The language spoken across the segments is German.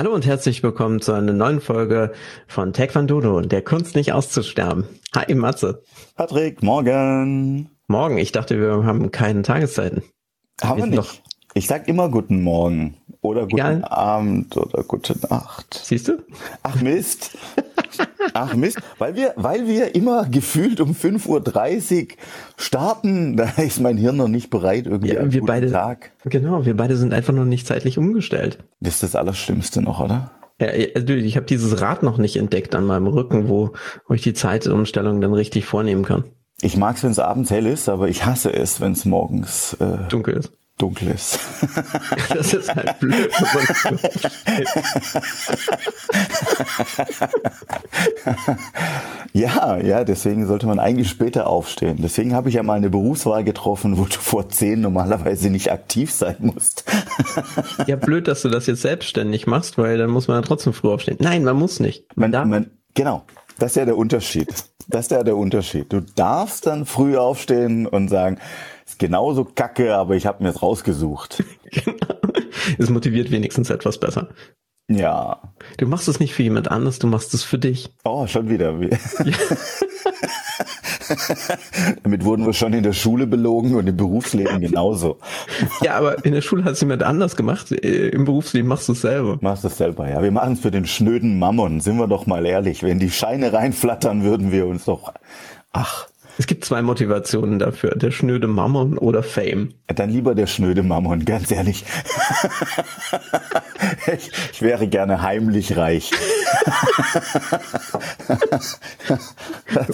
Hallo und herzlich willkommen zu einer neuen Folge von Taekwondo, der Kunst nicht auszusterben. Hi Matze. Patrick, morgen. Morgen, ich dachte, wir haben keine Tageszeiten. Haben wir, wir nicht. Doch ich sag immer guten Morgen oder guten Egal. Abend oder gute Nacht. Siehst du? Ach Mist. Ach Mist, weil wir, weil wir immer gefühlt um 5.30 Uhr starten, da ist mein Hirn noch nicht bereit irgendwie. Ja, wir beide, Tag. Genau, wir beide sind einfach noch nicht zeitlich umgestellt. Das ist das Allerschlimmste noch, oder? Ja, also ich habe dieses Rad noch nicht entdeckt an meinem Rücken, wo, wo ich die Zeitumstellung dann richtig vornehmen kann. Ich mag es, wenn es abends hell ist, aber ich hasse es, wenn es morgens äh, dunkel ist dunkel ist. Das ist halt blöd. ja, ja, deswegen sollte man eigentlich später aufstehen. Deswegen habe ich ja mal eine Berufswahl getroffen, wo du vor zehn normalerweise nicht aktiv sein musst. ja, blöd, dass du das jetzt selbstständig machst, weil dann muss man ja trotzdem früh aufstehen. Nein, man muss nicht. Man, man, man genau. Das ist ja der Unterschied. Das ist ja der Unterschied. Du darfst dann früh aufstehen und sagen, ist genauso kacke, aber ich habe mir es rausgesucht. genau. Es motiviert wenigstens etwas besser. Ja. Du machst es nicht für jemand anderes, du machst es für dich. Oh, schon wieder. Ja. Damit wurden wir schon in der Schule belogen und im Berufsleben genauso. ja, aber in der Schule hat es jemand anders gemacht. Äh, Im Berufsleben machst du es selber. Machst du es selber, ja. Wir machen es für den schnöden Mammon, sind wir doch mal ehrlich. Wenn die Scheine reinflattern, würden wir uns doch, ach, es gibt zwei Motivationen dafür, der schnöde Mammon oder Fame. Dann lieber der schnöde Mammon, ganz ehrlich. ich, ich, wäre gerne heimlich reich.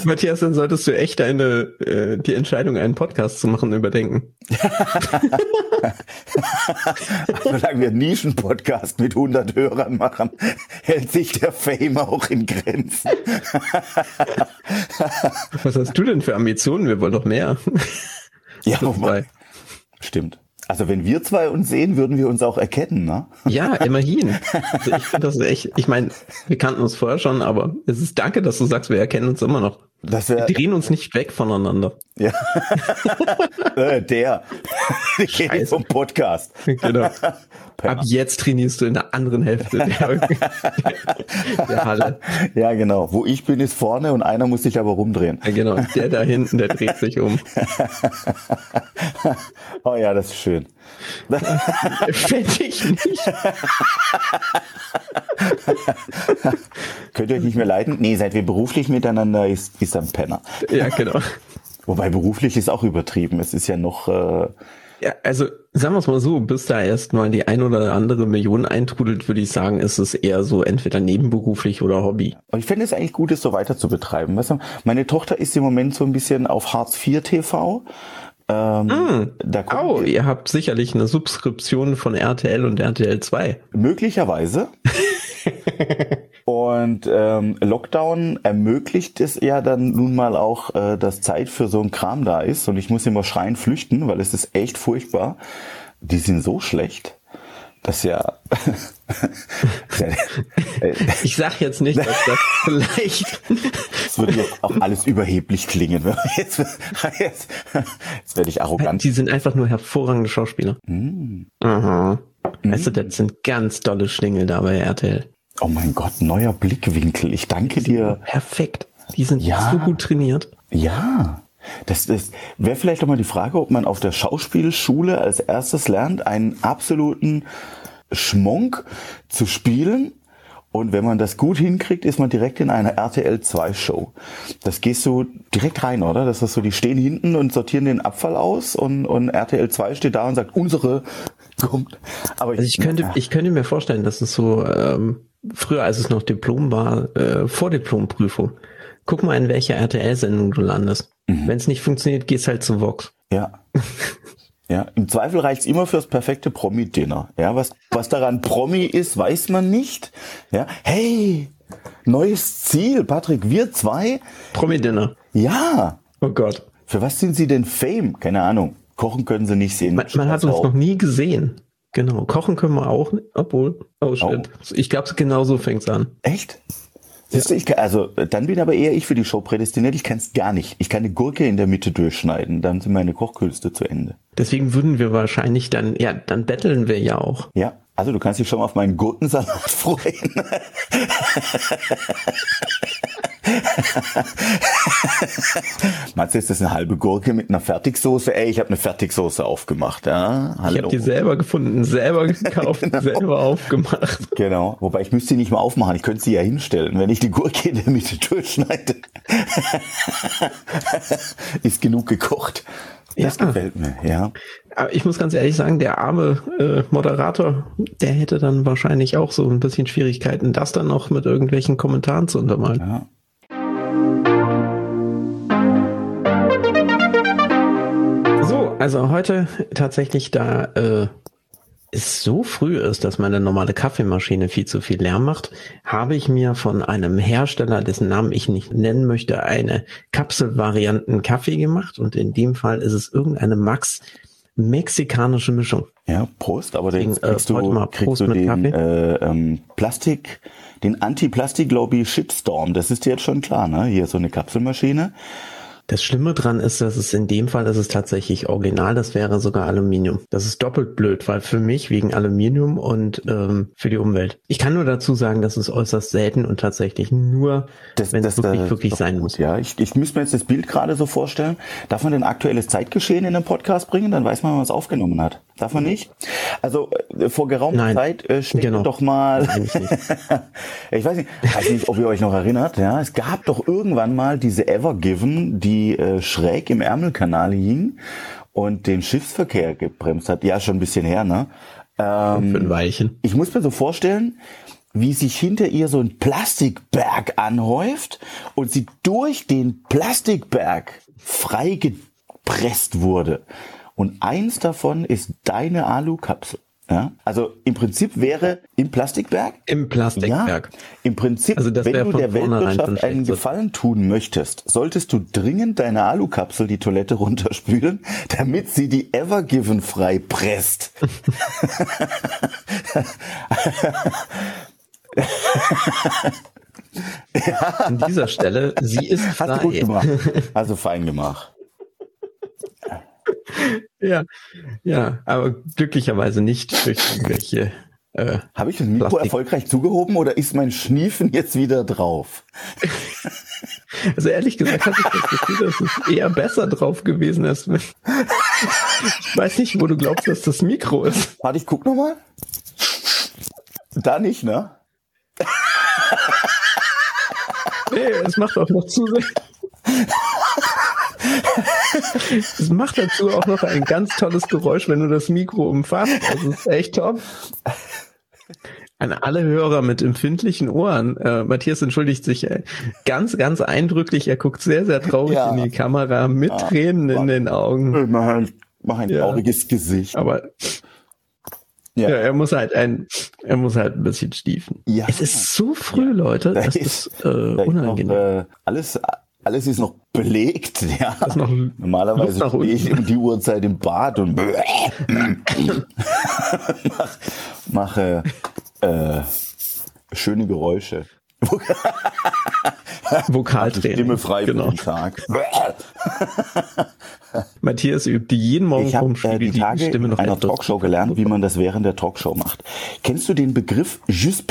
Matthias, dann solltest du echt eine, äh, die Entscheidung, einen Podcast zu machen, überdenken. Solange wir einen Nischen-Podcast mit 100 Hörern machen, hält sich der Fame auch in Grenzen. Was hast du denn für Ambitionen? Wir wollen doch mehr. Ja, wobei. Stimmt. Also wenn wir zwei uns sehen, würden wir uns auch erkennen, ne? Ja, immerhin. Also ich finde das echt, ich meine, wir kannten uns vorher schon, aber es ist danke, dass du sagst, wir erkennen uns immer noch. Das wär, wir drehen uns nicht weg voneinander. Ja. Äh, der. Ich rede vom Podcast. Genau. Ab jetzt trainierst du in der anderen Hälfte der, der, Halle. Ja, genau. Wo ich bin, ist vorne und einer muss sich aber rumdrehen. Ja, genau. Der da hinten, der dreht sich um. oh ja, das ist schön. Fände ich nicht. Könnt ihr euch nicht mehr leiden? Nee, seit wir beruflich miteinander ist, ist ein Penner. Ja, genau. Wobei beruflich ist auch übertrieben. Es ist ja noch. Äh, ja, also sagen wir es mal so, bis da erst mal die ein oder andere Million eintrudelt, würde ich sagen, ist es eher so entweder nebenberuflich oder Hobby. Aber ich finde es eigentlich gut, es so weiter zu betreiben. Weißt du, meine Tochter ist im Moment so ein bisschen auf Hartz IV TV. Ähm, mm. da oh, ihr habt sicherlich eine Subskription von RTL und RTL 2. Möglicherweise. Und ähm, Lockdown ermöglicht es ja dann nun mal auch, äh, dass Zeit für so ein Kram da ist. Und ich muss immer schreien flüchten, weil es ist echt furchtbar. Die sind so schlecht. Das ja. ich sag jetzt nicht, dass das vielleicht. Es würde jetzt auch alles überheblich klingen. Jetzt, jetzt, jetzt werde ich arrogant. Die sind einfach nur hervorragende Schauspieler. Mm. Aha. Mm. Weißt du, das sind ganz tolle Schlingel da bei RTL. Oh mein Gott, neuer Blickwinkel. Ich danke dir. Perfekt. Die sind ja, so gut trainiert. Ja. Das, das wäre vielleicht auch mal die Frage, ob man auf der Schauspielschule als erstes lernt, einen absoluten Schmonk zu spielen. Und wenn man das gut hinkriegt, ist man direkt in einer RTL 2 Show. Das gehst du direkt rein, oder? Das ist so, die stehen hinten und sortieren den Abfall aus und, und RTL 2 steht da und sagt, unsere kommt. Aber also ich könnte, ich könnte mir vorstellen, dass es so, ähm, früher als es noch Diplom war, äh, Vordiplomprüfung. Guck mal, in welcher RTL-Sendung du landest. Mhm. Wenn es nicht funktioniert, gehst halt zu Vox. Ja. Ja, im Zweifel reicht's immer fürs perfekte Promi-Dinner. Ja, was, was daran Promi ist, weiß man nicht. Ja, hey, neues Ziel, Patrick, wir zwei. Promi-Dinner. Ja. Oh Gott. Für was sind Sie denn Fame? Keine Ahnung. Kochen können Sie nicht sehen. Man, man hat uns auch. noch nie gesehen. Genau, kochen können wir auch, obwohl, oh shit. Oh. Ich glaube, genauso fängt's an. Echt? Siehst ja. du, ich, also dann bin aber eher ich für die Show prädestiniert. Ich kann es gar nicht. Ich kann eine Gurke in der Mitte durchschneiden, dann sind meine Kochkünste zu Ende. Deswegen würden wir wahrscheinlich dann, ja, dann betteln wir ja auch. Ja. Also du kannst dich schon mal auf meinen Gurkensalat freuen. Matze, ist das eine halbe Gurke mit einer Fertigsoße? Ey, ich habe eine Fertigsoße aufgemacht. Ja? Hallo. Ich habe die selber gefunden, selber gekauft, genau. selber aufgemacht. Genau. Wobei ich müsste sie nicht mal aufmachen. Ich könnte sie ja hinstellen, wenn ich die Gurke in der Mitte durchschneide. ist genug gekocht. Das ja. gefällt mir, ja. Aber ich muss ganz ehrlich sagen, der arme äh, Moderator, der hätte dann wahrscheinlich auch so ein bisschen Schwierigkeiten, das dann noch mit irgendwelchen Kommentaren zu untermalen. Ja. So, also heute tatsächlich da äh, es so früh ist, dass meine normale Kaffeemaschine viel zu viel Lärm macht, habe ich mir von einem Hersteller, dessen Namen ich nicht nennen möchte, eine Kapselvarianten Kaffee gemacht und in dem Fall ist es irgendeine Max mexikanische Mischung. Ja, Prost, aber den kriegst, äh, du, kriegst du den äh, ähm, Plastik, den Anti-Plastik-Lobby Shitstorm, das ist dir jetzt schon klar, ne? Hier so eine Kapselmaschine. Das Schlimme dran ist, dass es in dem Fall, ist tatsächlich original, das wäre sogar Aluminium. Das ist doppelt blöd, weil für mich wegen Aluminium und ähm, für die Umwelt. Ich kann nur dazu sagen, das ist äußerst selten und tatsächlich nur, wenn es wirklich, wirklich sein muss. Ja, ich, ich müsste mir jetzt das Bild gerade so vorstellen. Darf man denn aktuelles Zeitgeschehen in den Podcast bringen? Dann weiß man, wann man es aufgenommen hat. Darf man nicht? Also äh, vor geraumer Nein, Zeit äh, steht genau. doch mal. ich, ich weiß nicht, weiß nicht, ob ihr euch noch erinnert. Ja, es gab doch irgendwann mal diese Evergiven, die äh, schräg im Ärmelkanal hing und den Schiffsverkehr gebremst hat. Ja, schon ein bisschen her, ne? Ähm, Für ein Weilchen. Ich muss mir so vorstellen, wie sich hinter ihr so ein Plastikberg anhäuft und sie durch den Plastikberg freigepresst wurde. Und eins davon ist deine Alukapsel. Ja, also im Prinzip wäre im Plastikberg. Im Plastikberg. Ja, Im Prinzip, also wenn du der Weltwirtschaft einen Gefallen tun möchtest, solltest du dringend deine Alukapsel die Toilette runterspülen, damit sie die Evergiven frei presst. ja. An dieser Stelle, sie ist frei. Hast du gut gemacht. Also fein gemacht ja, ja, aber glücklicherweise nicht durch irgendwelche. Äh, Habe ich das Mikro Plastik. erfolgreich zugehoben oder ist mein Schniefen jetzt wieder drauf? Also ehrlich gesagt hatte ich das Gefühl, dass es eher besser drauf gewesen ist. Ich weiß nicht, wo du glaubst, dass das Mikro ist. Warte, ich guck nochmal. Da nicht, ne? nee, es macht auch noch zusätzlich. Es macht dazu auch noch ein ganz tolles Geräusch, wenn du das Mikro umfasst. Das ist echt top. An alle Hörer mit empfindlichen Ohren. Äh, Matthias entschuldigt sich äh, ganz, ganz eindrücklich. Er guckt sehr, sehr traurig ja. in die Kamera mit ja, Tränen in den Augen. Mach ein, mach ein ja. trauriges Gesicht. Aber ja. ja. er muss halt ein, er muss halt ein bisschen stiefen. Ja. Es ist so früh, Leute, das ist, ist äh, unangenehm. Noch, äh, alles, alles ist noch belegt. Ja. Noch Normalerweise stehe ich um die Uhrzeit im Bad und mache äh, schöne Geräusche. Vokaltraining. Stimme frei genau. für den Tag. Matthias übt jeden Morgen ich hab, äh, die, die Tage Stimme noch in einer Talkshow gelernt, wie man das während der Talkshow macht. Kennst du den Begriff Juste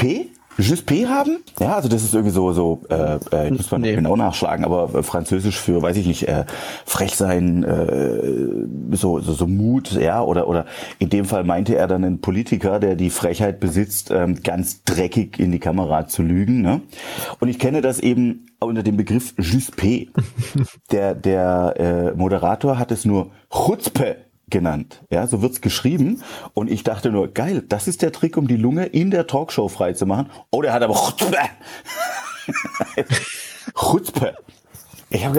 P haben? Ja, also das ist irgendwie so, so äh, äh, muss man nee. genau nachschlagen, aber äh, französisch für, weiß ich nicht, äh, frech sein, äh, so, so, so Mut, ja, oder, oder in dem Fall meinte er dann einen Politiker, der die Frechheit besitzt, ähm, ganz dreckig in die Kamera zu lügen. Ne? Und ich kenne das eben unter dem Begriff Just P. der der äh, Moderator hat es nur Chutzpe genannt. Ja, so wird's geschrieben. Und ich dachte nur, geil, das ist der Trick, um die Lunge in der Talkshow freizumachen. Oh, der hat aber Chutzpe. Chutzpe. Ich, hab,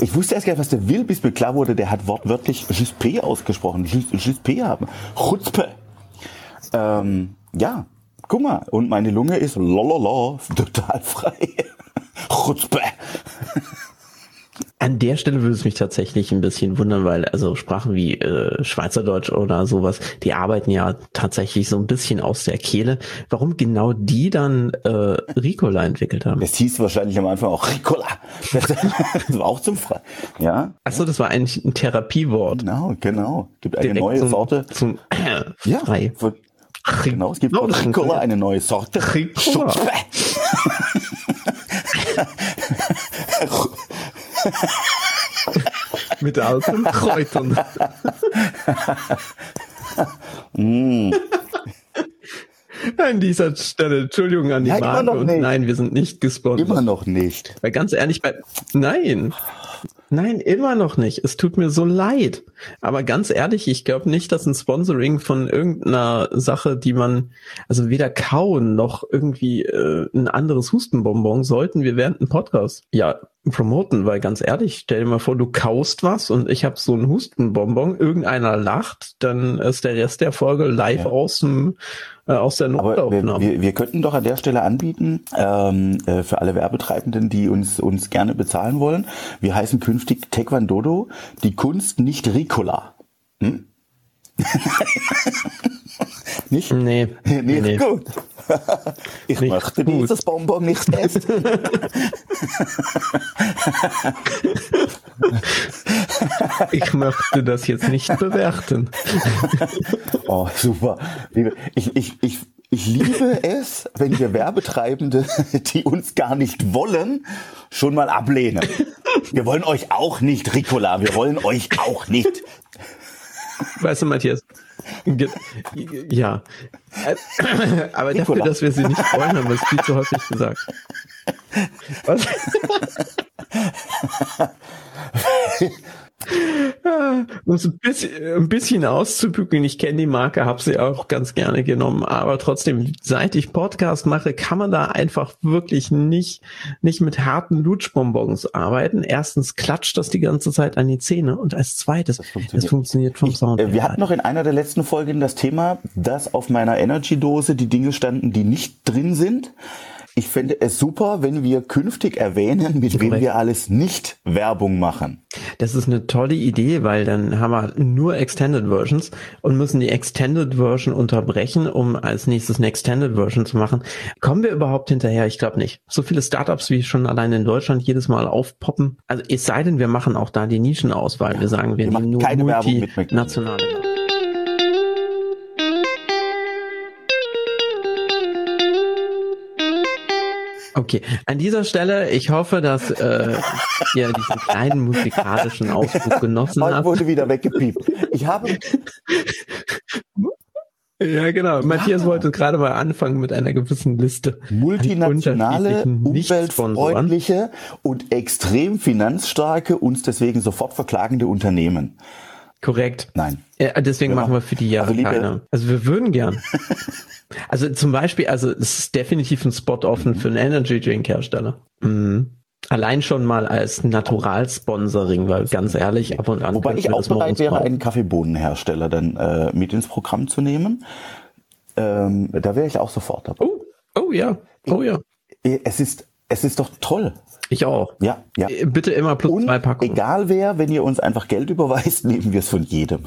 ich wusste erst gar nicht, was der will, bis mir klar wurde, der hat wortwörtlich Juspe ausgesprochen. Juspe haben. Chutzpe. Ähm, ja, guck mal. Und meine Lunge ist lololo, total frei. Chutzpe. An der Stelle würde es mich tatsächlich ein bisschen wundern, weil also Sprachen wie äh, Schweizerdeutsch oder sowas, die arbeiten ja tatsächlich so ein bisschen aus der Kehle. Warum genau die dann äh, Ricola entwickelt haben? Es hieß wahrscheinlich am Anfang auch Ricola. Das, war auch zum Frei. Ja. Achso, das war eigentlich ein Therapiewort. Genau, genau. Gibt eine Direkt neue zum, Sorte. Zum äh, frei. Ja, Genau, es gibt Ricola eine neue Sorte. Ricola. Mit alten Kräutern. An dieser Stelle, Entschuldigung an die immer Marke und nicht. nein, wir sind nicht gesponsert. Immer noch nicht. Weil ganz ehrlich, bei, nein, nein, immer noch nicht. Es tut mir so leid. Aber ganz ehrlich, ich glaube nicht, dass ein Sponsoring von irgendeiner Sache, die man, also weder kauen noch irgendwie äh, ein anderes Hustenbonbon sollten wir während dem Podcast ja promoten, weil ganz ehrlich, stell dir mal vor, du kaust was und ich habe so ein Hustenbonbon, irgendeiner lacht, dann ist der Rest der Folge live Ja. aus dem äh, aus der Aber wir, Notaufnahme. wir, wir könnten doch an der Stelle anbieten, ähm, äh, für alle Werbetreibenden, die uns, uns gerne bezahlen wollen. Wir heißen künftig Taekwondodo, die Kunst nicht Ricola. Hm? nicht? Nee, Nicht nee. gut. ich Nicht möchte gut. dieses Bonbon nicht essen. Ich möchte das jetzt nicht bewerten. Oh, super. Ich, ich, ich, ich liebe es, wenn wir Werbetreibende, die uns gar nicht wollen, schon mal ablehnen. Wir wollen euch auch nicht, Ricola. Wir wollen euch auch nicht. Weißt du, Matthias? Ja. Aber dafür, Nicola. dass wir sie nicht wollen, haben wir es viel zu häufig gesagt. Was? Um es ein bisschen, ein bisschen auszubügeln, ich kenne die Marke, habe sie auch ganz gerne genommen, aber trotzdem, seit ich Podcast mache, kann man da einfach wirklich nicht, nicht mit harten Lutschbonbons arbeiten. Erstens klatscht das die ganze Zeit an die Zähne und als zweites, funktioniert. es funktioniert vom Sound. Äh, her Wir hatten noch in einer der letzten Folgen das Thema, dass auf meiner Energy-Dose die Dinge standen, die nicht drin sind. Ich fände es super, wenn wir künftig erwähnen, mit wem Korrekt. wir alles nicht Werbung machen. Das ist eine tolle Idee, weil dann haben wir nur Extended Versions und müssen die Extended Version unterbrechen, um als nächstes eine Extended Version zu machen. Kommen wir überhaupt hinterher? Ich glaube nicht. So viele Startups, wie schon allein in Deutschland jedes Mal aufpoppen. Also es sei denn, wir machen auch da die Nischenauswahl. Wir sagen, wir, Wir machen nehmen nur keine Werbung mit McDonald's. Okay, an dieser Stelle, ich hoffe, dass äh, ihr diesen kleinen musikalischen Ausflug genossen Heute habt. wurde wieder weggepiept. Ich habe, Ja, genau. Matthias wollte gerade mal anfangen mit einer gewissen Liste. multinationale, umweltfreundliche und extrem finanzstarke, uns deswegen sofort verklagende Unternehmen. Korrekt. Nein. Ja, deswegen Wir machen wir für die ja also keine. Also wir würden gern. also zum Beispiel, also es ist definitiv ein Spot offen für einen Energy Drink Hersteller. Mhm. Allein schon mal als Natural-Sponsoring, weil ganz ehrlich, ab und an. Wobei ich auch bereit wäre, brauchen. einen Kaffeebohnenhersteller dann äh, mit ins Programm zu nehmen. Ähm, da wäre ich auch sofort dabei. Oh, oh ja, oh ja. Es ist, es ist doch toll. Ich auch. Ja, ja. Äh, Bitte immer plus Und zwei Packungen. egal wer, wenn ihr uns einfach Geld überweist, nehmen wir es von jedem.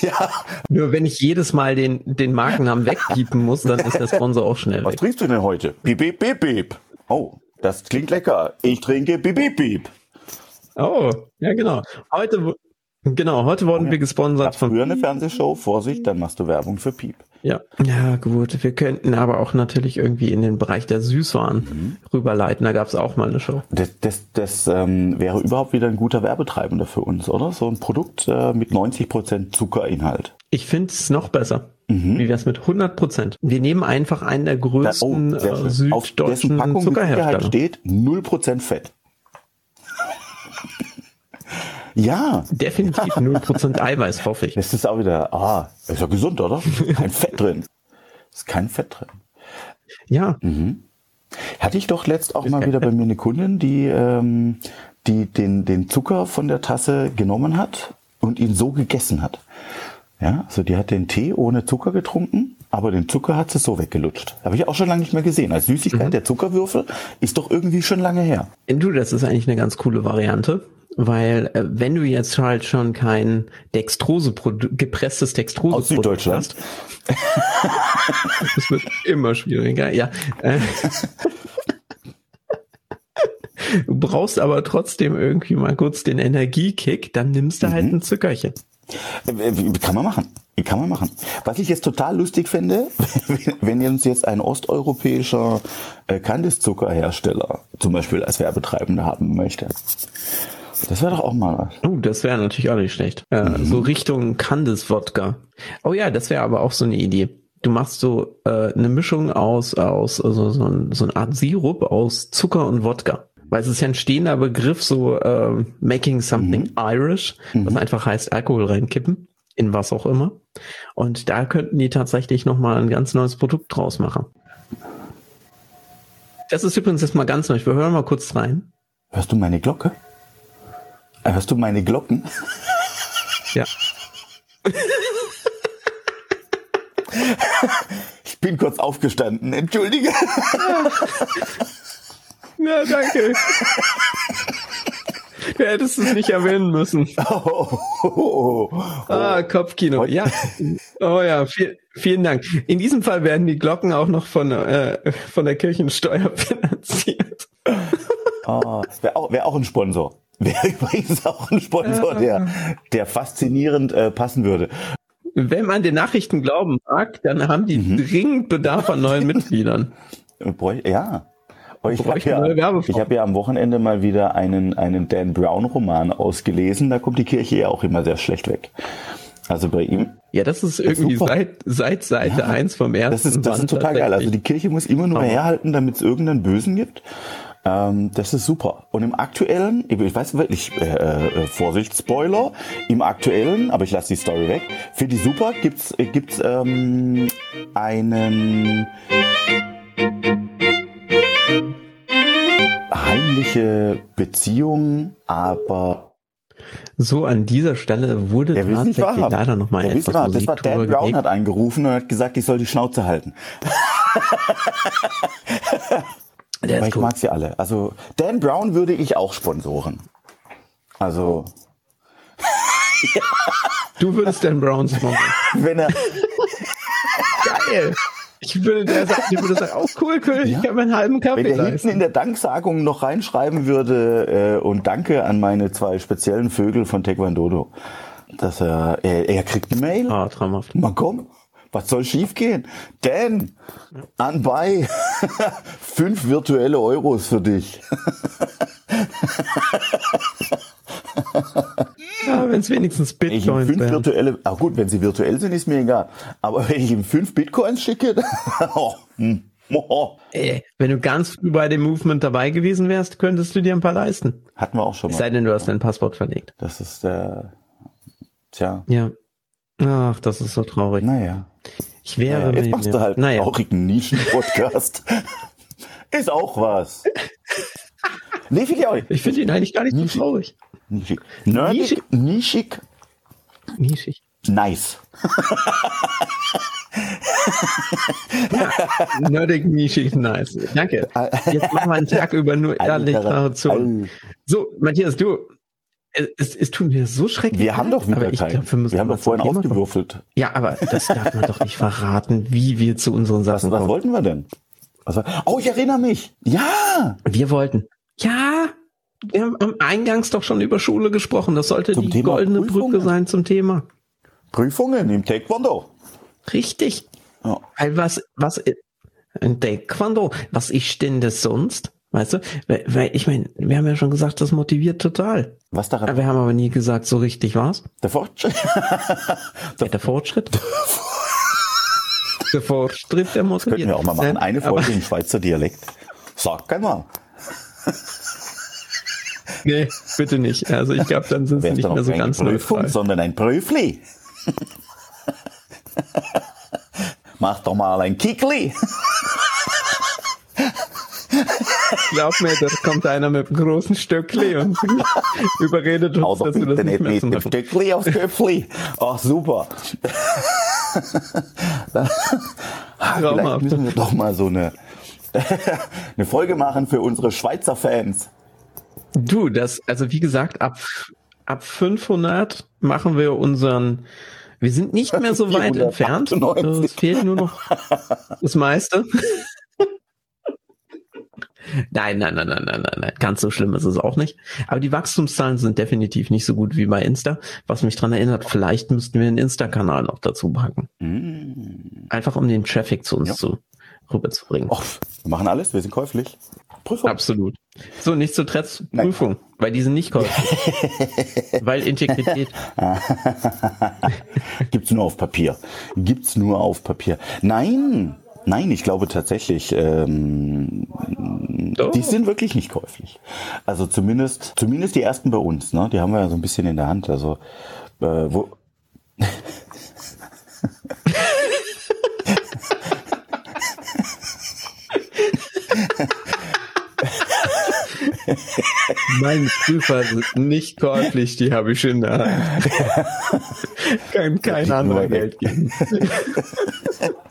ja. Nur wenn ich jedes Mal den, den Markennamen wegpiepen muss, dann ist der Sponsor auch schnell Was weg. trinkst du denn heute? Bip, bip, bip, bip. Oh, das klingt lecker. Ich trinke bip, bip, bip. Oh, ja genau. Heute, genau, heute wurden wir gesponsert Gab's von früher eine Fernsehshow, Vorsicht, dann machst du Werbung für Piep. Ja. Ja, gut. Wir könnten aber auch natürlich irgendwie in den Bereich der Süßwaren Mhm. rüberleiten. Da gab es auch mal eine Show. Das, das, das ähm, wäre überhaupt wieder ein guter Werbetreibender für uns, oder? So ein Produkt äh, mit 90% Zuckerinhalt. Ich finde es noch besser. Wie wär's mit 100 Prozent? Wir nehmen einfach einen der Mhm. Da, größten oh, äh, schön. Auf dessen süddeutschen Packung Zuckerhersteller. steht 0% Fett. Ja, Definitiv 0 Prozent Eiweiß, hoffe ich. das ist auch wieder, ah, ist ja gesund, oder? Kein Fett drin. Ist kein Fett drin. Ja, Mhm. Hatte ich doch letzt auch mal wieder bei mir eine Kundin, die, ähm, die den, den Zucker von der Tasse genommen hat und ihn so gegessen hat. Ja, also die hat den Tee ohne Zucker getrunken, aber den Zucker hat sie so weggelutscht. Habe ich auch schon lange nicht mehr gesehen. Als Süßigkeit, der Zuckerwürfel ist doch irgendwie schon lange her. du, das ist eigentlich eine ganz coole Variante. Weil äh, wenn du jetzt halt schon kein Dextrose gepresstes Dextrose Aus Süddeutschland. Das wird immer schwieriger, ja. Äh, Du brauchst aber trotzdem irgendwie mal kurz den Energiekick, dann nimmst du halt Mhm. ein Zuckerchen. Äh, kann man machen. Kann man machen. Was ich jetzt total lustig fände, wenn uns jetzt ein osteuropäischer äh, Kandiszuckerhersteller zum Beispiel als Werbetreibender haben möchte. Das wäre doch auch mal was. Oh, das wäre natürlich auch nicht schlecht. Äh, mhm. So Richtung Kandis-Wodka. Oh ja, das wäre aber auch so eine Idee. Du machst so äh, eine Mischung aus, aus also so, ein, so eine Art Sirup aus Zucker und Wodka. Weil es ist ja ein stehender Begriff, so äh, making something mhm. Irish, was mhm. einfach heißt Alkohol reinkippen, in was auch immer. Und da könnten die tatsächlich nochmal ein ganz neues Produkt draus machen. Das ist übrigens jetzt mal ganz neu. Wir hören mal kurz rein. Hörst du meine Glocke? Hörst du meine Glocken? Ja. Ich bin kurz aufgestanden, entschuldige. Ja, danke. Du hättest es nicht erwähnen müssen. Oh, oh, oh, ah, Kopfkino. Ja. Oh ja, viel, vielen Dank. In diesem Fall werden die Glocken auch noch von, äh, von der Kirchensteuer finanziert. Ah, Wäre auch, wär auch ein Sponsor. Wäre übrigens auch ein Sponsor, der, der faszinierend äh, passen würde. Wenn man den Nachrichten glauben mag, dann haben die mhm. dringend Bedarf an neuen Mitgliedern. Ja. Ich habe ja, ich hab ja am Wochenende mal wieder einen, einen Dan Brown Roman ausgelesen. Da kommt die Kirche ja auch immer sehr schlecht weg. Also bei ihm. Ja, das ist irgendwie Super. seit, seit Seite ja, 1 vom ersten. Das ist, das ist total geil. Also die Kirche muss immer nur herhalten, damit es irgendeinen Bösen gibt. Ähm, das ist super. Und im aktuellen, ich weiß wirklich, äh, äh, Vorsicht, Spoiler, im aktuellen, aber ich lasse die Story weg, finde ich super, gibt's, äh, gibt's ähm, einen heimliche Beziehung, aber so, an dieser Stelle wurde der tatsächlich leider noch mal der etwas Musik Das war Dan Brown hat angerufen und hat gesagt, ich soll die Schnauze halten. Der Aber ich cool. mag sie alle. Also Dan Brown würde ich auch sponsoren. Also. ja. Du würdest Dan Brown sponsoren. Wenn er. Geil. Ich würde, der sagen, ich würde sagen, oh cool, cool, ja. ich habe einen halben Kaffee. Wenn er hinten in der Danksagung noch reinschreiben würde äh, und danke an meine zwei speziellen Vögel von Taekwondo, dass er, er, er kriegt eine Mail. Ah, traumhaft. Mal komm. Was soll schiefgehen? Dan, anbei fünf virtuelle Euros für dich. ja, wenn es wenigstens Bitcoins sind. virtuelle, ach gut, wenn sie virtuell sind, ist mir egal. Aber wenn ich ihm fünf Bitcoins schicke, oh, hm, oh. Ey, wenn du ganz früh bei dem Movement dabei gewesen wärst, könntest du dir ein paar leisten. Hatten wir auch schon mal. Es sei denn, du hast dein Passwort verlegt. Das ist der, tja. Ja. Ach, das ist so traurig. Naja. Ich wäre. Naja, jetzt machst du halt naja. einen traurigen Nischen-Podcast. ist auch was. Nee, finde ich auch nicht. Ich finde ihn eigentlich gar nicht Nischig. so traurig. Nischig. Nerdig, nischig. Nischig. Nice. ja, nerdig, nischig, nice. Danke. Jetzt machen wir einen Tag über nur Literatur. So, Matthias, du, es, es tut mir so schrecklich. Wir haben doch wieder keinen. Glaub, wir, wir haben doch vorhin ausgewürfelt. Ja, aber das darf man doch nicht verraten, wie wir zu unseren Sachen was, was wollten wir denn? Was, oh, ich erinnere mich. Ja. Wir wollten. Ja. Wir haben am Eingangs doch schon über Schule gesprochen. Das sollte zum die Thema goldene Prüfungen. Brücke sein zum Thema. Prüfungen im Taekwondo. Richtig. Ja. Weil was, was, ein Taekwondo, was ist denn das sonst? Weißt du? Weil, weil ich meine, wir haben ja schon gesagt, das motiviert total. Was daran? Wir haben aber nie gesagt, so richtig war's. Der Fortschritt. der, der Fortschritt. der Fortschritt, der motiviert. Das könnten wir auch mal machen. Eine Folge im Schweizer Dialekt. Sag kein mal. nee, bitte nicht. Also ich glaube, dann sind sie nicht mehr so ganz Prüfung, neutral. sondern ein Prüfli. Mach doch mal ein Kickli. Glaub mir, da kommt einer mit einem großen Stöckli und überredet uns, also dass du das nicht mehr mit dem Stöckli aufs Köpfli. Ach, super. Vielleicht müssen wir doch mal so eine, eine Folge machen für unsere Schweizer Fans. Du, das, also wie gesagt, ab, ab 500 machen wir unseren, wir sind nicht mehr so weit entfernt. Es fehlt nur noch das meiste. Nein, nein, nein, nein, nein, nein, nein. Ganz so schlimm ist es auch nicht. Aber die Wachstumszahlen sind definitiv nicht so gut wie bei Insta. Was mich dran erinnert, vielleicht müssten wir einen Insta-Kanal noch dazu packen. Mm. Einfach um den Traffic zu uns ja. zu rüberzubringen. Och, wir machen alles, wir sind käuflich. Prüfung. Absolut. So, nicht zu Tretz Prüfung, Nein. weil die sind nicht käuflich. weil Integrität. Gibt's nur auf Papier. Gibt's nur auf Papier. Nein, Nein, ich glaube tatsächlich, ähm, oh. die sind wirklich nicht käuflich. Also zumindest, zumindest die ersten bei uns, ne? Die haben wir ja so ein bisschen in der Hand. Also äh, wo Meine Prüfer sind nicht käuflich, die habe ich in der Hand. Kann kein anderer Geld geben.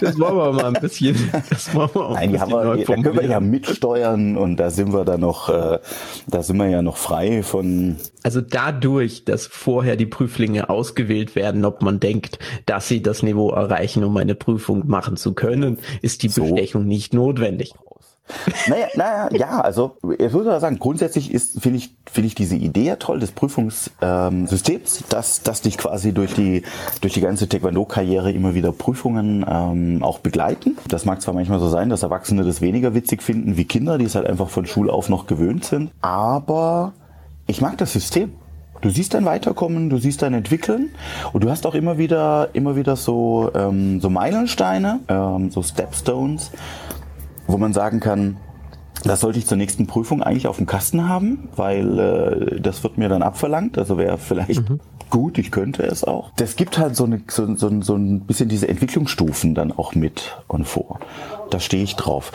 Das wollen wir mal ein bisschen. Das wollen wir auch Nein, die haben wir, da können wir ja mitsteuern und da sind wir dann noch, äh, da sind wir ja noch frei von. Also dadurch, dass vorher die Prüflinge ausgewählt werden, ob man denkt, dass sie das Niveau erreichen, um eine Prüfung machen zu können, ist die so. Bestechung nicht notwendig. Naja, naja, ja, also ich würde sagen, grundsätzlich ist, finde ich, finde ich diese Idee ja toll des Prüfungssystems, ähm, dass, dass dich quasi durch die, durch die ganze Taekwondo-Karriere immer wieder Prüfungen ähm, auch begleiten. Das mag zwar manchmal so sein, dass Erwachsene das weniger witzig finden wie Kinder, die es halt einfach von Schul auf noch gewöhnt sind, aber ich mag das System. Du siehst dein Weiterkommen, du siehst dein Entwickeln und du hast auch immer wieder, immer wieder so, ähm, so Meilensteine, ähm, so Stepstones, wo man sagen kann, das sollte ich zur nächsten Prüfung eigentlich auf dem Kasten haben, weil äh, das wird mir dann abverlangt. Also wäre vielleicht mhm. gut, ich könnte es auch. Das gibt halt so, eine, so, so, so ein bisschen diese Entwicklungsstufen dann auch mit und vor. Da stehe ich drauf.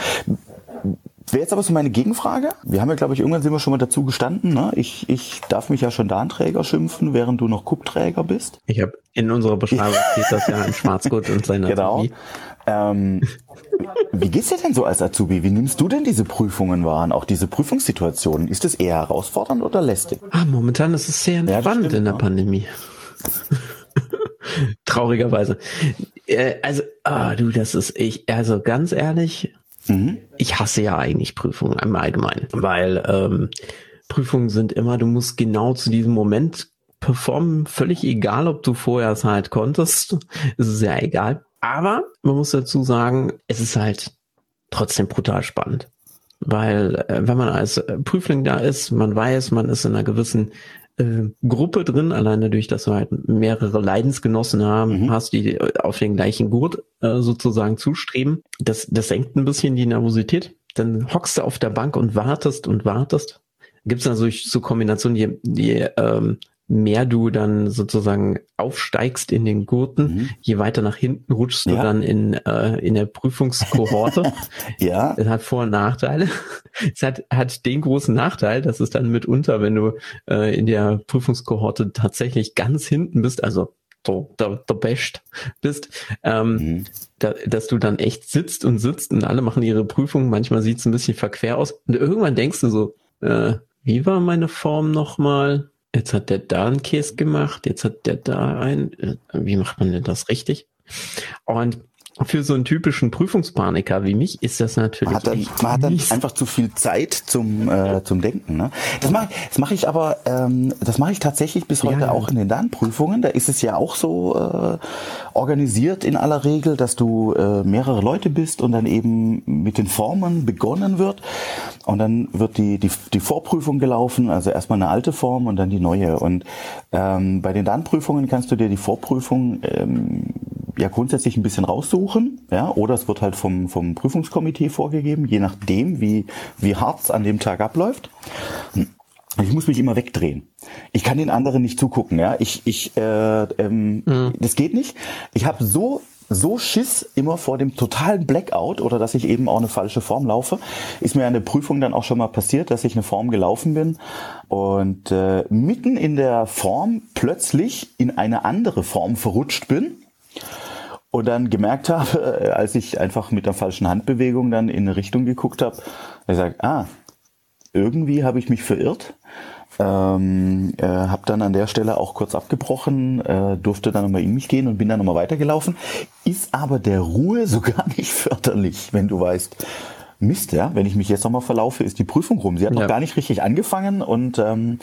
Wäre jetzt aber so meine Gegenfrage. Wir haben ja, glaube ich, irgendwann sind wir schon mal dazu gestanden. Ne? Ich, ich darf mich ja schon Danträger schimpfen, während du noch Kuppträger bist. Ich habe in unserer Beschreibung steht das ja im Schwarzgurt und seiner Genau. Ähm, wie geht's dir denn so als Azubi? Wie nimmst du denn diese Prüfungen wahr auch diese Prüfungssituationen? Ist es eher herausfordernd oder lästig? Ah, momentan ist es sehr entspannt ja, in der ja. Pandemie. Traurigerweise. Äh, also, ah, du, das ist ich, also ganz ehrlich, mhm. ich hasse ja eigentlich Prüfungen im Allgemeinen, weil ähm, Prüfungen sind immer, du musst genau zu diesem Moment performen, völlig egal, ob du vorher es halt konntest, ist es ja egal. Aber man muss dazu sagen, es ist halt trotzdem brutal spannend. Weil äh, wenn man als Prüfling da ist, man weiß, man ist in einer gewissen äh, Gruppe drin, alleine durch, dass du halt mehrere Leidensgenossen haben, mhm. hast, die auf den gleichen Gurt äh, sozusagen zustreben. Das, das senkt ein bisschen die Nervosität. Dann hockst du auf der Bank und wartest und wartest. Gibt es natürlich so Kombinationen, je, je ähm, mehr du dann sozusagen aufsteigst in den Gurten, mhm. je weiter nach hinten rutschst ja. du dann in, äh, in der Prüfungskohorte. ja. Das hat Vor- und Nachteile. Es hat, hat den großen Nachteil, dass es dann mitunter, wenn du äh, in der Prüfungskohorte tatsächlich ganz hinten bist, also der, der, der Best bist, ähm, mhm. da, dass du dann echt sitzt und sitzt und alle machen ihre Prüfung. Manchmal sieht es ein bisschen verquer aus. Und irgendwann denkst du so, äh, wie war meine Form nochmal? Jetzt hat der da einen Käse gemacht, jetzt hat der da einen. Äh, wie macht man denn das richtig? Und für so einen typischen Prüfungspaniker wie mich ist das natürlich. Man hat dann, man hat dann einfach zu viel Zeit zum, äh, zum Denken. Ne? Das mache das mach ich aber, ähm, das mache ich tatsächlich bis heute ja. auch in den Lernprüfungen. Da ist es ja auch so äh, organisiert in aller Regel, dass du äh, mehrere Leute bist und dann eben mit den Formen begonnen wird. Und dann wird die, die, die Vorprüfung gelaufen, also erstmal eine alte Form und dann die neue. Und ähm, bei den Lernprüfungen kannst du dir die Vorprüfung ähm, ja grundsätzlich ein bisschen raussuchen, ja, oder es wird halt vom, vom Prüfungskomitee vorgegeben, je nachdem, wie, wie hart es an dem Tag abläuft. Ich muss mich immer wegdrehen. Ich kann den anderen nicht zugucken, ja. Ich, ich, äh, ähm, mhm. das geht nicht. Ich habe so so Schiss immer vor dem totalen Blackout oder dass ich eben auch eine falsche Form laufe. Ist mir eine Prüfung dann auch schon mal passiert, dass ich eine Form gelaufen bin und äh, mitten in der Form plötzlich in eine andere Form verrutscht bin und dann gemerkt habe, äh, als ich einfach mit der falschen Handbewegung dann in eine Richtung geguckt habe, ich sage, ah, irgendwie habe ich mich verirrt. Ähm, äh, habe dann an der Stelle auch kurz abgebrochen, äh, durfte dann nochmal in mich gehen und bin dann nochmal weitergelaufen. Ist aber der Ruhe so gar nicht förderlich, wenn du weißt, Mist, ja, wenn ich mich jetzt nochmal verlaufe, ist die Prüfung rum. Sie hat ja. noch gar nicht richtig angefangen und ähm,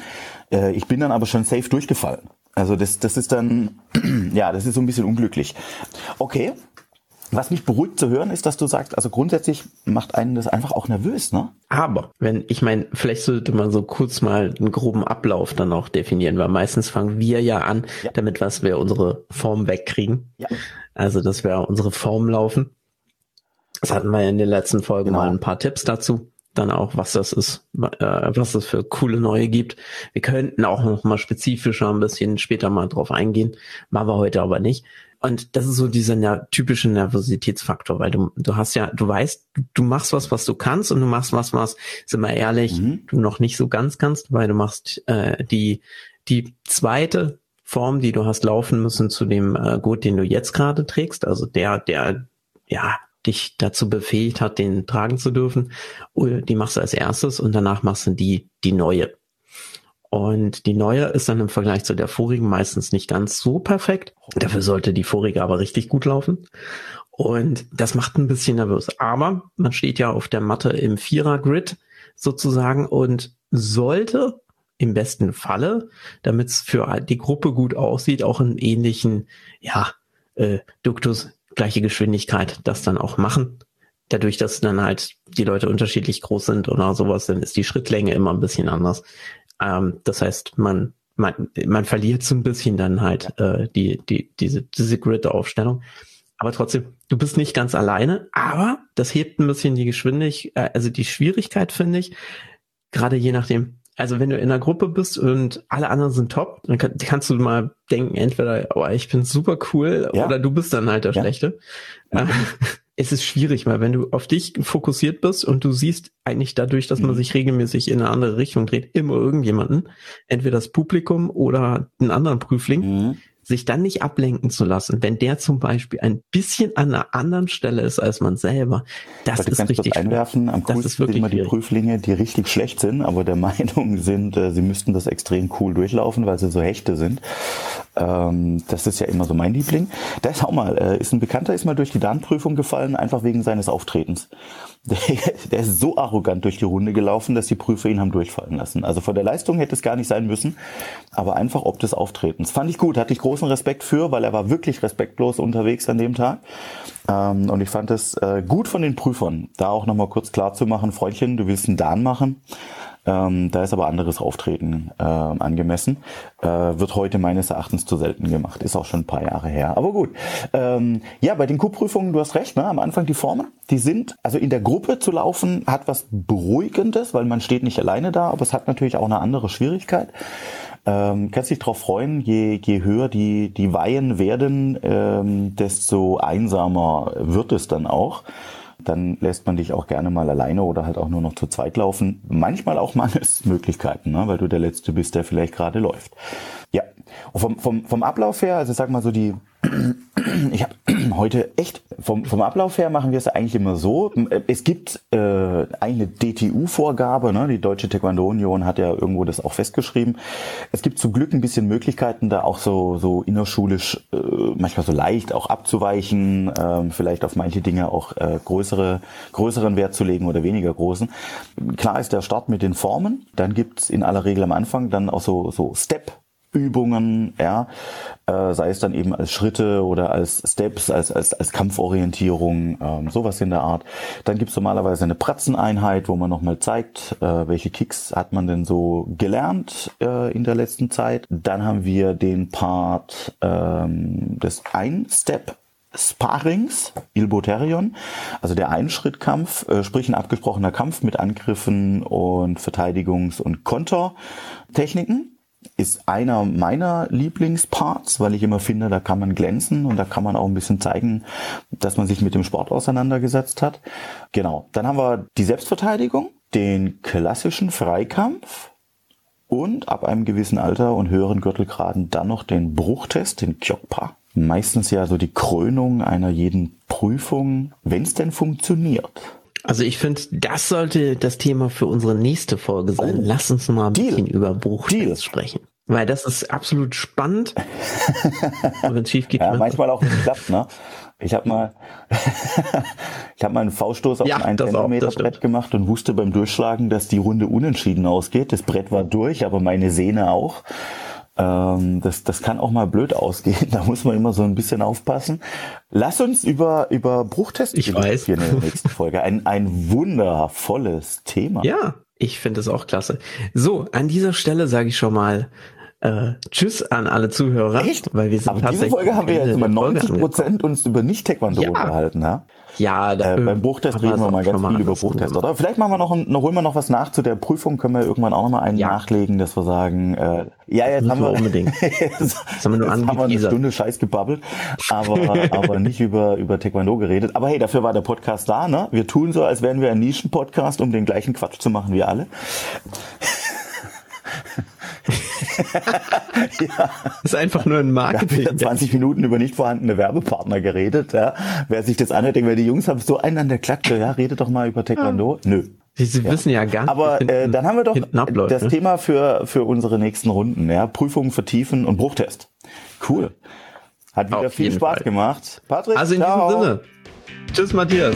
äh, ich bin dann aber schon safe durchgefallen. Also das, das ist dann, ja, das ist so ein bisschen unglücklich. Okay, was mich beruhigt zu hören, ist, dass du sagst, also grundsätzlich macht einen das einfach auch nervös, ne? Aber, wenn, ich meine, vielleicht sollte man so kurz mal einen groben Ablauf dann auch definieren, weil meistens fangen wir ja an, ja. damit was wir unsere Form wegkriegen. Ja. Also, dass wir unsere Form laufen. Das hatten wir in den letzten Folgen genau. mal ein paar Tipps dazu. Dann auch, was das ist, äh, was es für coole neue gibt. Wir könnten auch noch mal spezifischer ein bisschen später mal drauf eingehen. Machen wir heute aber nicht. Und das ist so dieser ner typische Nervositätsfaktor, weil du, du hast ja, du weißt, du machst was, was du kannst und du machst was, was, sind wir ehrlich, mhm. du noch nicht so ganz kannst, weil du machst äh, die, die zweite Form, die du hast laufen müssen zu dem äh, Gurt, den du jetzt gerade trägst, also der, der, ja, dich dazu befähigt hat, den tragen zu dürfen, die machst du als erstes und danach machst du die, die neue. Und die neue ist dann im Vergleich zu der vorigen meistens nicht ganz so perfekt. Dafür sollte die vorige aber richtig gut laufen. Und das macht ein bisschen nervös. Aber man steht ja auf der Matte im Vierer-Grid sozusagen und sollte im besten Falle, damit es für die Gruppe gut aussieht, auch einen ähnlichen, ja, äh, Duktus, gleiche Geschwindigkeit, das dann auch machen. Dadurch, dass dann halt die Leute unterschiedlich groß sind oder sowas, dann ist die Schrittlänge immer ein bisschen anders. Ähm, das heißt, man, man, man verliert so ein bisschen dann halt äh, die, die, diese, diese Grid-Aufstellung. Aber trotzdem, du bist nicht ganz alleine, aber das hebt ein bisschen die Geschwindigkeit, äh, also die Schwierigkeit, finde ich, gerade je nachdem, also wenn du in einer Gruppe bist und alle anderen sind top, dann kann, kannst du mal denken, entweder, oh, ich bin super cool, ja. oder du bist dann halt der ja. Schlechte. Ja. es ist schwierig, weil wenn du auf dich fokussiert bist und du siehst eigentlich dadurch, dass man mhm. sich regelmäßig in eine andere Richtung dreht, immer irgendjemanden, entweder das Publikum oder einen anderen Prüfling, mhm sich dann nicht ablenken zu lassen, wenn der zum Beispiel ein bisschen an einer anderen Stelle ist als man selber, das ist du richtig. Das einwerfen. Am das ist wirklich immer die Prüflinge, die richtig schlecht sind, aber der Meinung sind, äh, sie müssten das extrem cool durchlaufen, weil sie so Hechte sind. Ähm, das ist ja immer so mein Liebling. Da ist auch mal, äh, ist ein Bekannter ist mal durch die Darmprüfung gefallen, einfach wegen seines Auftretens. Der, der ist so arrogant durch die Runde gelaufen, dass die Prüfer ihn haben durchfallen lassen. Also von der Leistung hätte es gar nicht sein müssen, aber einfach ob des Auftretens. Fand ich gut, hatte ich großen Respekt für, weil er war wirklich respektlos unterwegs an dem Tag. Ähm, und ich fand es äh, gut von den Prüfern, da auch nochmal kurz klar zu machen, Freundchen, du willst einen Dan machen. Ähm, da ist aber anderes Auftreten äh, angemessen. Äh, wird heute meines Erachtens zu selten gemacht. Ist auch schon ein paar Jahre her. Aber gut. Ähm, ja, bei den Q-Prüfungen, du hast recht, ne? am Anfang die Formen, die sind, also in der Gruppe zu laufen, hat was Beruhigendes, weil man steht nicht alleine da, aber es hat natürlich auch eine andere Schwierigkeit. Ähm, kannst dich darauf freuen, je, je höher die, die Weihen werden, ähm, desto einsamer wird es dann auch dann lässt man dich auch gerne mal alleine oder halt auch nur noch zu zweit laufen. Manchmal auch mangels Möglichkeiten, ne? weil du der Letzte bist, der vielleicht gerade läuft. Ja, und vom, vom, vom Ablauf her, also sag mal so die, ich habe heute echt, vom, vom Ablauf her machen wir es eigentlich immer so. Es gibt äh, eine DTU-Vorgabe, ne? die Deutsche Taekwondo-Union hat ja irgendwo das auch festgeschrieben. Es gibt zum Glück ein bisschen Möglichkeiten, da auch so, so innerschulisch äh, manchmal so leicht auch abzuweichen, äh, vielleicht auf manche Dinge auch äh, größere, größeren Wert zu legen oder weniger großen. Klar ist der Start mit den Formen, dann gibt's in aller Regel am Anfang dann auch so, so Step Übungen, ja, äh, sei es dann eben als Schritte oder als Steps, als, als, als Kampforientierung, ähm, sowas in der Art. Dann gibt's normalerweise eine Pratzeneinheit, wo man nochmal zeigt, äh, welche Kicks hat man denn so gelernt äh, in der letzten Zeit. Dann haben wir den Part ähm, des Ein-Step Sparrings, Ilboterion, also der Einschrittkampf, äh, sprich ein abgesprochener Kampf mit Angriffen und Verteidigungs- und Kontertechniken ist einer meiner Lieblingsparts, weil ich immer finde, da kann man glänzen und da kann man auch ein bisschen zeigen, dass man sich mit dem Sport auseinandergesetzt hat. Genau. Dann haben wir die Selbstverteidigung, den klassischen Freikampf und ab einem gewissen Alter und höheren Gürtelgraden dann noch den Bruchtest, den Kyokpa. Meistens ja so die Krönung einer jeden Prüfung, wenn es denn funktioniert. Also ich finde, das sollte das Thema für unsere nächste Folge sein. Oh, Lass uns mal ein Deal. bisschen über Bruchtests sprechen. Weil das ist absolut spannend. Wenn schief geht, ja, manchmal auch nicht klappt, ne? Ich habe mal, ich habe mal einen V-Stoß auf ja, ein 1 Zentimeter Brett gemacht und wusste beim Durchschlagen, dass die Runde unentschieden ausgeht. Das Brett war durch, aber meine Sehne auch. Ähm, das, das kann auch mal blöd ausgehen. Da muss man immer so ein bisschen aufpassen. Lass uns über, über Bruchtest ich weiß. in der nächsten Folge. Ein, ein wundervolles Thema. Ja, ich finde es auch klasse. So, an dieser Stelle sage ich schon mal äh, Tschüss an alle Zuhörer. Echt? Weil wir sind Aber diese Folge haben wir jetzt über 90 Prozent uns über Nicht-Taekwondo ja. unterhalten, ja? Ja, da, äh, beim Bruchtest reden wir mal ganz viel über Bruchtest, oder? Vielleicht machen wir noch, noch, holen wir noch was nach zu der Prüfung, können wir irgendwann auch noch mal einen ja. nachlegen, dass wir sagen, äh, ja, jetzt haben wir unbedingt. jetzt, haben wir, nur jetzt haben wir eine Stunde Scheiß gebabbelt, aber, aber nicht über, über Taekwondo geredet. Aber hey, dafür war der Podcast da, ne? Wir tun so, als wären wir ein Nischen-Podcast, um den gleichen Quatsch zu machen wie alle. ja. Das ist einfach nur ein Marketing. Wir haben 20 Minuten über nicht vorhandene Werbepartner geredet. Ja. Wer sich das anhört, denkt, die Jungs haben so einen an der Klatsche. Ja, redet doch mal über Taekwondo. Ja. Nö. Sie, Sie ja. wissen ja gar nicht. Aber äh, dann haben wir doch abläuft, das ne? Thema für, für unsere nächsten Runden. Ja. Prüfungen vertiefen und Bruchtest. Cool. Hat wieder Auf viel Spaß Fall. gemacht. Patrick, Also in ciao. diesem Sinne. Tschüss, Matthias.